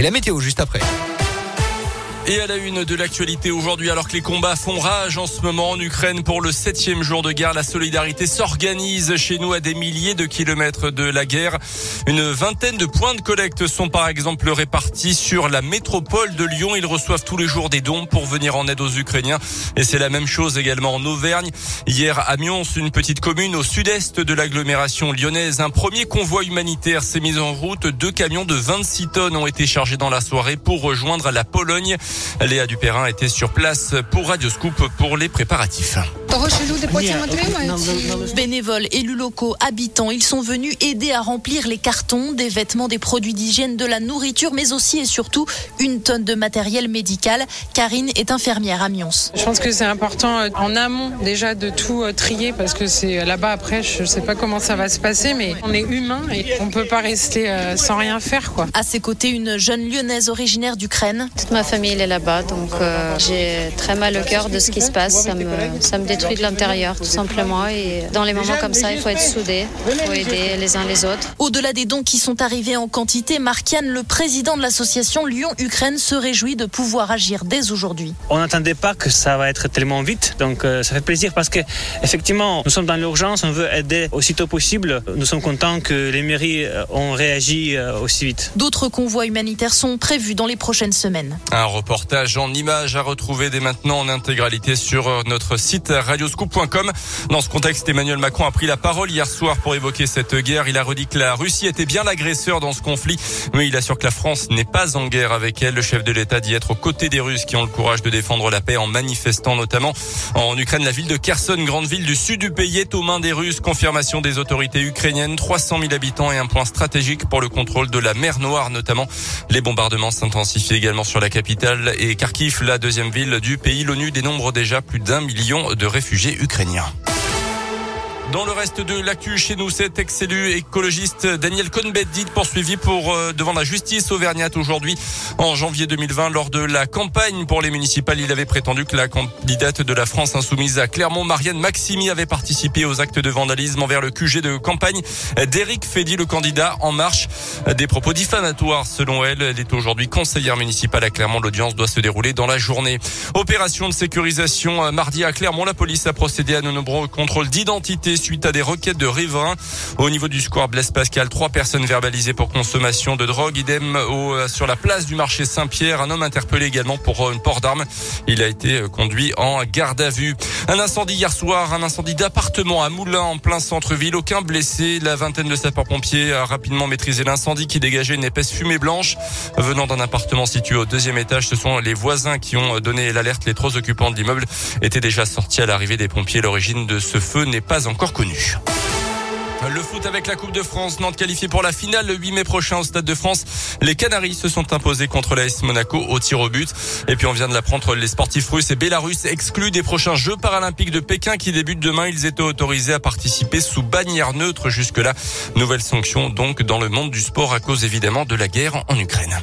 Et la météo juste après. Et à la une de l'actualité aujourd'hui, alors que les combats font rage en ce moment en Ukraine pour le septième jour de guerre, la solidarité s'organise chez nous à des milliers de kilomètres de la guerre. Une vingtaine de points de collecte sont par exemple répartis sur la métropole de Lyon. Ils reçoivent tous les jours des dons pour venir en aide aux Ukrainiens. Et c'est la même chose également en Auvergne. Hier à Mions, une petite commune au sud-est de l'agglomération lyonnaise, un premier convoi humanitaire s'est mis en route. Deux camions de 26 tonnes ont été chargés dans la soirée pour rejoindre la Pologne. Léa Dupérin était sur place pour Radioscoop pour les préparatifs. Bénévoles, élus locaux, habitants, ils sont venus aider à remplir les cartons, des vêtements, des produits d'hygiène, de la nourriture, mais aussi et surtout une tonne de matériel médical. Karine est infirmière à Mions. Je pense que c'est important euh, en amont déjà de tout euh, trier parce que c'est là-bas après, je ne sais pas comment ça va se passer, mais on est humain et on peut pas rester euh, sans rien faire quoi. À ses côtés, une jeune lyonnaise originaire d'Ukraine. Toute ma famille est là-bas, donc j'ai très mal au cœur de ce qui se passe. Ça me, ça me détruit de l'intérieur, tout simplement. Et dans les moments comme ça, il faut être soudé, il faut aider les uns les autres. Au-delà des dons qui sont arrivés en quantité, Markian, le président de l'association Lyon-Ukraine, se réjouit de pouvoir agir dès aujourd'hui. On n'attendait pas que ça va être tellement vite, donc euh, ça fait plaisir parce que effectivement, nous sommes dans l'urgence, on veut aider aussitôt possible. Nous sommes contents que les mairies euh, ont réagi euh, aussi vite. D'autres convois humanitaires sont prévus dans les prochaines semaines. Un reportage en images à retrouver dès maintenant en intégralité sur notre site radioscoop.com. Dans ce contexte, Emmanuel Macron a pris la parole hier soir pour évoquer cette guerre. Il a redit que la Russie était bien l'agresseur dans ce conflit, mais il assure que la France n'est pas en guerre avec elle. Le chef de l'État dit être aux côtés des Russes qui ont le courage de défendre la paix en manifestant notamment en Ukraine. La ville de Kherson, grande ville du sud du pays, est aux mains des Russes. Confirmation des autorités ukrainiennes. 300 000 habitants et un point stratégique pour le contrôle de la mer Noire notamment. Les bombardements s'intensifient également sur la capitale et Kharkiv, la deuxième ville du pays. L'ONU dénombre déjà plus d'un million de réfugiés ukrainiens. Dans le reste de l'actu chez nous, cet ex-élu écologiste Daniel Cohn-Bendit poursuivi pour euh, devant la justice auvergnate aujourd'hui en janvier 2020 lors de la campagne pour les municipales. Il avait prétendu que la candidate de la France insoumise à Clermont, Marianne Maximi, avait participé aux actes de vandalisme envers le QG de campagne d'Éric Fédy, le candidat En Marche. Des propos diffamatoires selon elle. Elle est aujourd'hui conseillère municipale à Clermont. L'audience doit se dérouler dans la journée. Opération de sécurisation euh, mardi à Clermont. La police a procédé à de nombreux contrôles d'identité suite à des requêtes de riverains. Au niveau du square Blaise Pascal, trois personnes verbalisées pour consommation de drogue. Idem au, euh, sur la place du marché Saint-Pierre. Un homme interpellé également pour euh, une port d'armes. Il a été euh, conduit en garde à vue. Un incendie hier soir, un incendie d'appartement à Moulins en plein centre-ville. Aucun blessé. La vingtaine de sapeurs-pompiers a rapidement maîtrisé l'incendie qui dégageait une épaisse fumée blanche venant d'un appartement situé au deuxième étage. Ce sont les voisins qui ont donné l'alerte. Les trois occupants de l'immeuble étaient déjà sortis à l'arrivée des pompiers. L'origine de ce feu n'est pas encore Le foot avec la Coupe de France, Nantes qualifié pour la finale le 8 mai prochain au Stade de France. Les Canaries se sont imposés contre l'AS Monaco au tir au but. Et puis on vient de l'apprendre, les sportifs russes et bélarusses exclus des prochains Jeux paralympiques de Pékin qui débutent demain. Ils étaient autorisés à participer sous bannière neutre jusque-là. Nouvelle sanction donc dans le monde du sport à cause évidemment de la guerre en Ukraine.